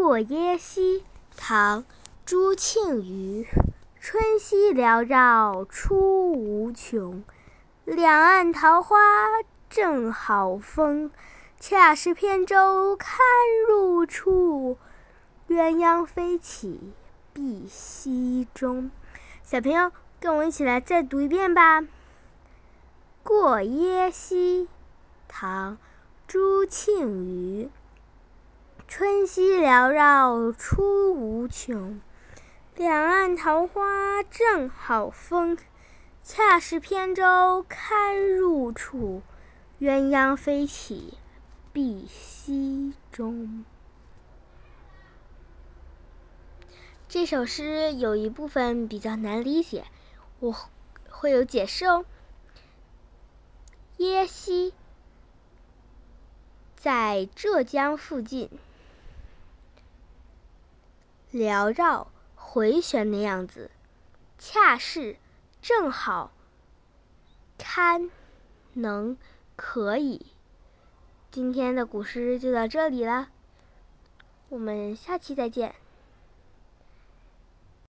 过耶溪，唐·朱庆余。春溪缭绕出无穷，两岸桃花正好风。恰是扁舟堪入处，鸳鸯飞起碧溪中。小朋友，跟我一起来再读一遍吧。《过耶溪》唐·朱庆余。春溪缭绕出无穷，两岸桃花正好风。恰是扁舟堪入处，鸳鸯飞起碧溪中。这首诗有一部分比较难理解，我会有解释哦。耶溪在浙江附近。缭绕、回旋的样子，恰是、正好、堪、能、可以。今天的古诗就到这里了，我们下期再见。